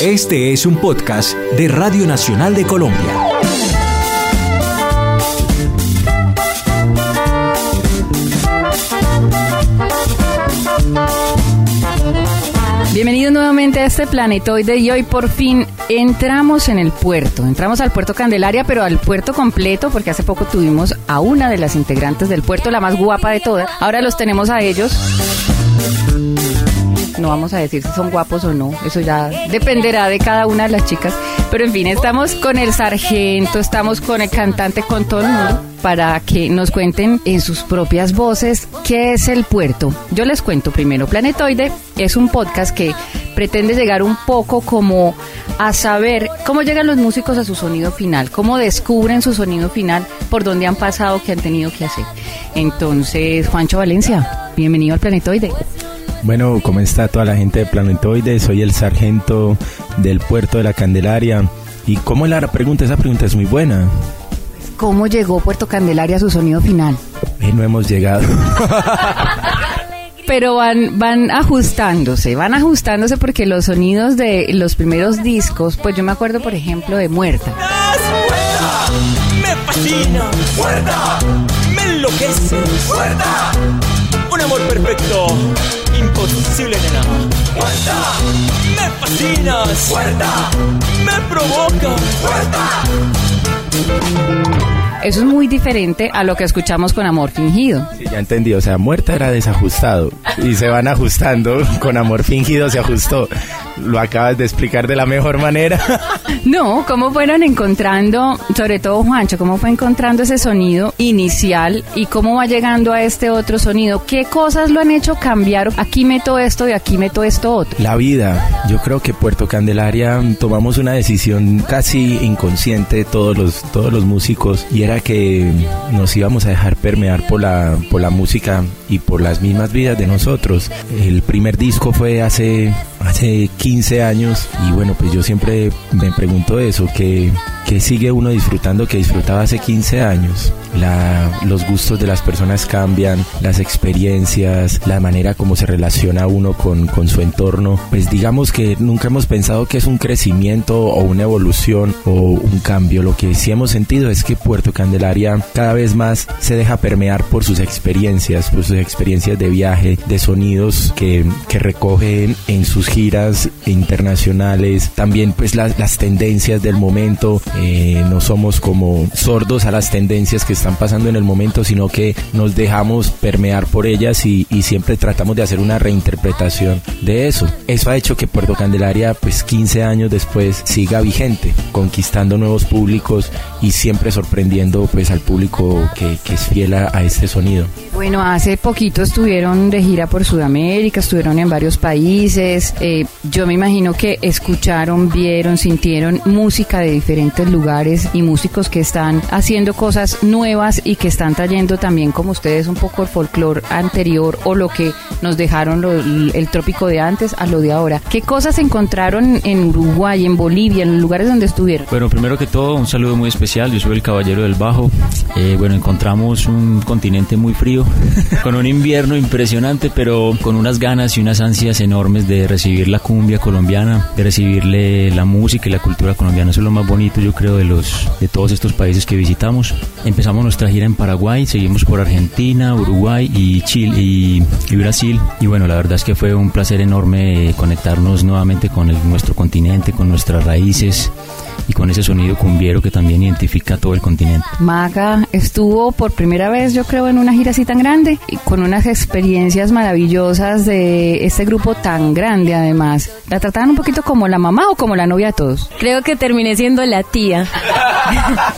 Este es un podcast de Radio Nacional de Colombia. Bienvenidos nuevamente a este planetoide y hoy por fin entramos en el puerto. Entramos al puerto Candelaria, pero al puerto completo porque hace poco tuvimos a una de las integrantes del puerto, la más guapa de todas. Ahora los tenemos a ellos. No vamos a decir si son guapos o no, eso ya dependerá de cada una de las chicas. Pero en fin, estamos con el sargento, estamos con el cantante, con todo el mundo para que nos cuenten en sus propias voces qué es el puerto. Yo les cuento primero, Planetoide es un podcast que pretende llegar un poco como a saber cómo llegan los músicos a su sonido final, cómo descubren su sonido final, por dónde han pasado, qué han tenido que hacer. Entonces, Juancho Valencia, bienvenido al Planetoide. Bueno, ¿cómo está toda la gente de Planetoide? Soy el sargento del puerto de la Candelaria. ¿Y cómo es la pregunta? Esa pregunta es muy buena. ¿Cómo llegó Puerto Candelaria a su sonido final? Eh, no hemos llegado. Pero van, van ajustándose, van ajustándose porque los sonidos de los primeros discos, pues yo me acuerdo, por ejemplo, de Muerta. ¡Muerta! ¡Me fascina! ¡Muerta! ¡Me enloquece! ¡Muerta! Un amor perfecto, imposible, nena. ¡Muerta! ¡Me fascinas! ¡Muerta! ¡Me provoca! ¡Muerta! Eso es muy diferente a lo que escuchamos con Amor Fingido. Sí, ya entendí. O sea, muerta era desajustado. Y se van ajustando. Con Amor Fingido se ajustó. Lo acabas de explicar de la mejor manera. No, ¿cómo fueron encontrando, sobre todo Juancho, cómo fue encontrando ese sonido inicial y cómo va llegando a este otro sonido? ¿Qué cosas lo han hecho cambiar? Aquí meto esto y aquí meto esto otro. La vida. Yo creo que Puerto Candelaria tomamos una decisión casi inconsciente todos los, todos los músicos y era que nos íbamos a dejar permear por la, por la música y por las mismas vidas de nosotros. El primer disco fue hace, hace 15 años y bueno, pues yo siempre me pregunto eso, que, que sigue uno disfrutando que disfrutaba hace 15 años. La, los gustos de las personas cambian, las experiencias, la manera como se relaciona uno con, con su entorno. Pues digamos que nunca hemos pensado que es un crecimiento o una evolución o un cambio. Lo que sí hemos sentido es que Puerto Candelaria cada vez más se deja permear por sus experiencias, por sus experiencias de viaje, de sonidos que, que recogen en sus giras internacionales, también pues las, tendencias del momento, eh, no somos como sordos a las tendencias que están pasando en el momento, sino que nos dejamos permear por ellas y, siempre tratamos de hacer una reinterpretación de eso. Eso ha hecho que Puerto Candelaria pues 15 años después siga vigente, conquistando nuevos públicos y siempre sorprendiendo pues al público que, que es fiel a, a este sonido. Bueno, hace poquito estuvieron de gira por Sudamérica, estuvieron en varios países. Eh, yo me imagino que escucharon, vieron, sintieron música de diferentes lugares y músicos que están haciendo cosas nuevas y que están trayendo también, como ustedes, un poco el folclore anterior o lo que nos dejaron lo- el trópico de antes a lo de ahora. ¿Qué cosas encontraron en Uruguay, en Bolivia, en los lugares donde estuvieron? Bueno, primero que todo, un saludo muy especial. Yo soy el Caballero del Bajo. Eh, bueno, encontramos un continente muy frío, con un invierno impresionante, pero con unas ganas y unas ansias enormes de recibir la cumbia colombiana, de recibirle la música y la cultura colombiana. Eso es lo más bonito, yo creo, de los de todos estos países que visitamos. Empezamos nuestra gira en Paraguay, seguimos por Argentina, Uruguay y Chile y, Brasil. Y bueno, la verdad es que fue un placer enorme conectarnos nuevamente con nuestro continente, con nuestras raíces y con ese sonido cumbiero que también identifica todo el continente. Maga estuvo por primera vez, yo creo, en una gira así tan grande y con unas experiencias maravillosas de este grupo tan grande además. ¿La trataban un poquito como la mamá o como la novia de todos? Creo que terminé siendo la tía.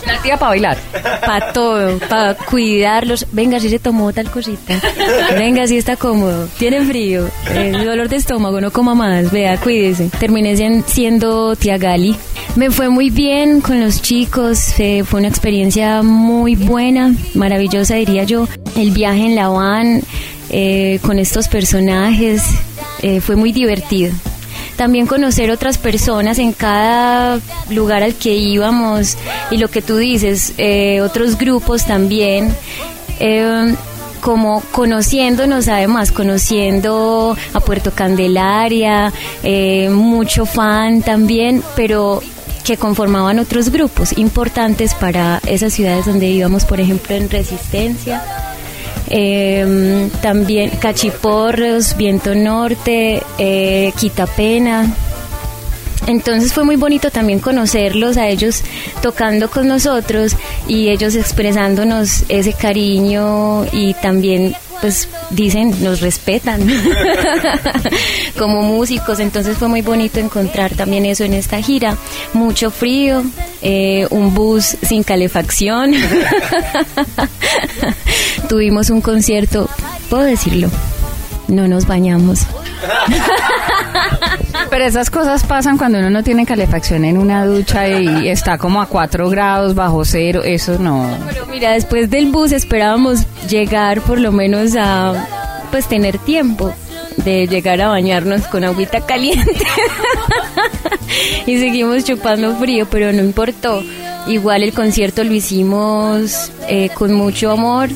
La tía para bailar. Para todo, para cuidarlos. Venga, si se tomó tal cosita. Venga, si está cómodo. Tiene frío. El dolor de estómago, no coma más. Vea, cuídese. Terminé sien- siendo tía Gali. Me fue muy bien con los chicos. fue una experiencia muy buena, maravillosa, diría yo. El viaje en la van eh, con estos personajes eh, fue muy divertido. También conocer otras personas en cada lugar al que íbamos y lo que tú dices, eh, otros grupos también. Eh, como conociéndonos además, conociendo a Puerto Candelaria, eh, mucho fan también, pero que conformaban otros grupos importantes para esas ciudades donde íbamos, por ejemplo, en Resistencia. Eh, también Cachiporros, Viento Norte, eh, Quitapena. Entonces fue muy bonito también conocerlos a ellos tocando con nosotros y ellos expresándonos ese cariño y también pues dicen nos respetan como músicos. Entonces fue muy bonito encontrar también eso en esta gira. Mucho frío eh, un bus sin calefacción. Tuvimos un concierto puedo decirlo no nos bañamos Pero esas cosas pasan cuando uno no tiene calefacción en una ducha y está como a 4 grados bajo cero. Eso no. Pero mira, después del bus esperábamos llegar por lo menos a pues tener tiempo de llegar a bañarnos con agüita caliente. y seguimos chupando frío, pero no importó. Igual el concierto lo hicimos eh, con mucho amor,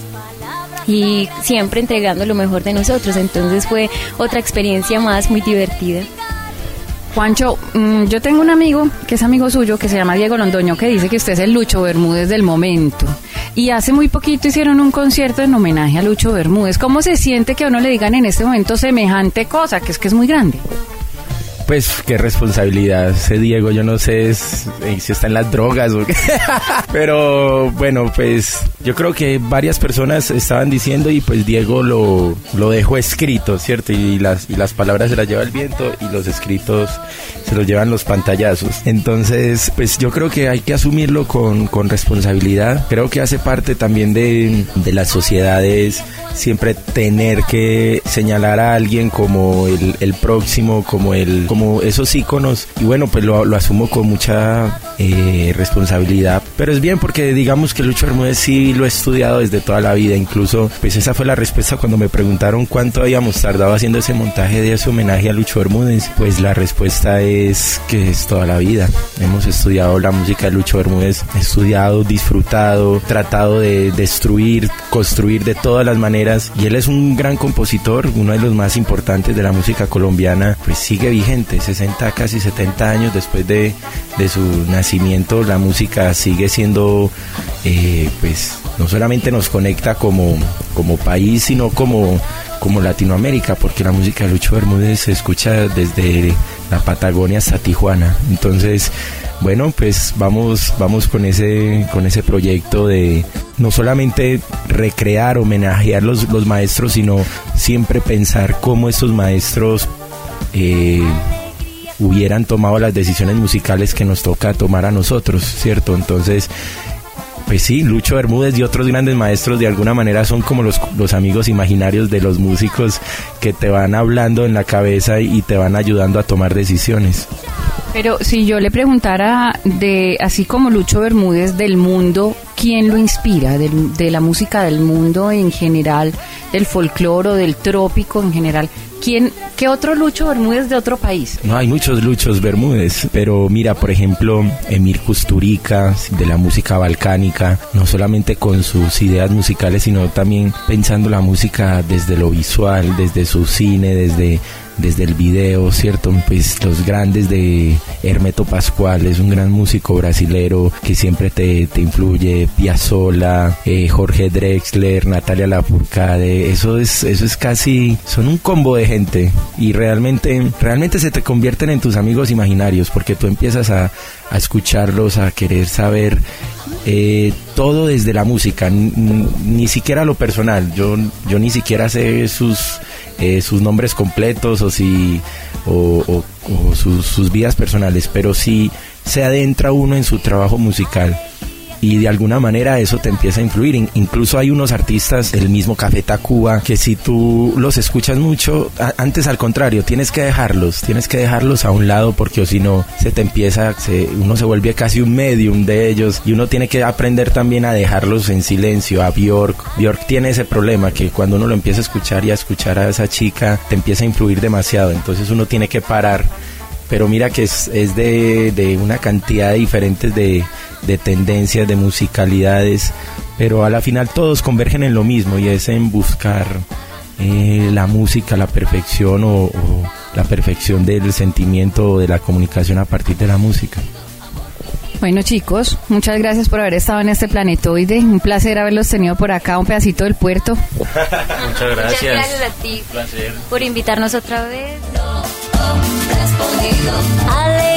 y siempre entregando lo mejor de nosotros. Entonces fue otra experiencia más muy divertida. Juancho, mm, yo tengo un amigo que es amigo suyo que se llama Diego Londoño que dice que usted es el Lucho Bermúdez del momento. Y hace muy poquito hicieron un concierto en homenaje a Lucho Bermúdez. ¿Cómo se siente que a uno le digan en este momento semejante cosa, que es que es muy grande? Pues qué responsabilidad ese Diego, yo no sé si está en las drogas o qué. Pero bueno, pues yo creo que varias personas estaban diciendo y pues Diego lo, lo dejó escrito, ¿cierto? Y las, y las palabras se las lleva el viento y los escritos se los llevan los pantallazos. Entonces, pues yo creo que hay que asumirlo con, con responsabilidad. Creo que hace parte también de, de las sociedades siempre tener que señalar a alguien como el, el próximo, como el esos iconos y bueno pues lo, lo asumo con mucha eh, responsabilidad pero es bien porque digamos que Lucho Bermúdez sí lo he estudiado desde toda la vida incluso pues esa fue la respuesta cuando me preguntaron cuánto habíamos tardado haciendo ese montaje de ese homenaje a Lucho Bermúdez pues la respuesta es que es toda la vida. Hemos estudiado la música de Lucho Bermúdez estudiado disfrutado tratado de destruir construir de todas las maneras y él es un gran compositor uno de los más importantes de la música colombiana pues sigue vigente 60, casi 70 años después de, de su nacimiento, la música sigue siendo, eh, pues, no solamente nos conecta como, como país, sino como, como Latinoamérica, porque la música de Lucho Bermúdez se escucha desde la Patagonia hasta Tijuana. Entonces, bueno, pues vamos, vamos con ese, con ese proyecto de no solamente recrear, homenajear los, los maestros, sino siempre pensar cómo estos maestros eh, hubieran tomado las decisiones musicales que nos toca tomar a nosotros, ¿cierto? Entonces, pues sí, Lucho Bermúdez y otros grandes maestros de alguna manera son como los, los amigos imaginarios de los músicos que te van hablando en la cabeza y te van ayudando a tomar decisiones. Pero si yo le preguntara de, así como Lucho Bermúdez del mundo, ¿quién lo inspira? Del- de la música del mundo en general, del folclore, del trópico en general. ¿Quién, ¿Qué otro Lucho Bermúdez de otro país? No, hay muchos Luchos Bermúdez, pero mira, por ejemplo, Emir Kusturica, de la música balcánica, no solamente con sus ideas musicales, sino también pensando la música desde lo visual, desde su cine, desde desde el video, ¿cierto? Pues los grandes de Hermeto Pascual, es un gran músico brasilero que siempre te, te influye, Piazzolla, eh, Jorge Drexler, Natalia Lafourcade, eso es, eso es casi, son un combo de gente y realmente, realmente se te convierten en tus amigos imaginarios porque tú empiezas a, a escucharlos, a querer saber eh, todo desde la música, ni siquiera lo personal. Yo, yo ni siquiera sé sus, eh, sus nombres completos o si o- o sus, sus vidas personales, pero sí se adentra uno en su trabajo musical y de alguna manera eso te empieza a influir. In- incluso hay unos artistas del mismo Café Tacuba que si tú los escuchas mucho, antes al contrario, tienes que dejarlos, tienes que dejarlos a un lado porque o si no se te empieza, se- uno se vuelve casi un medium de ellos y uno tiene que aprender también a dejarlos en silencio. A Bjork, Bjork tiene ese problema que cuando uno lo empieza a escuchar y a escuchar a esa chica te empieza a influir demasiado, entonces uno tiene que parar pero mira que es, es de, de una cantidad de diferentes de, de tendencias, de musicalidades, pero a la final todos convergen en lo mismo y es en buscar eh, la música, la perfección o, o la perfección del sentimiento o de la comunicación a partir de la música. Bueno chicos, muchas gracias por haber estado en este planetoide. Un placer haberlos tenido por acá, un pedacito del puerto. Muchas Muchas gracias a ti placer. por invitarnos otra vez. Alegría cuando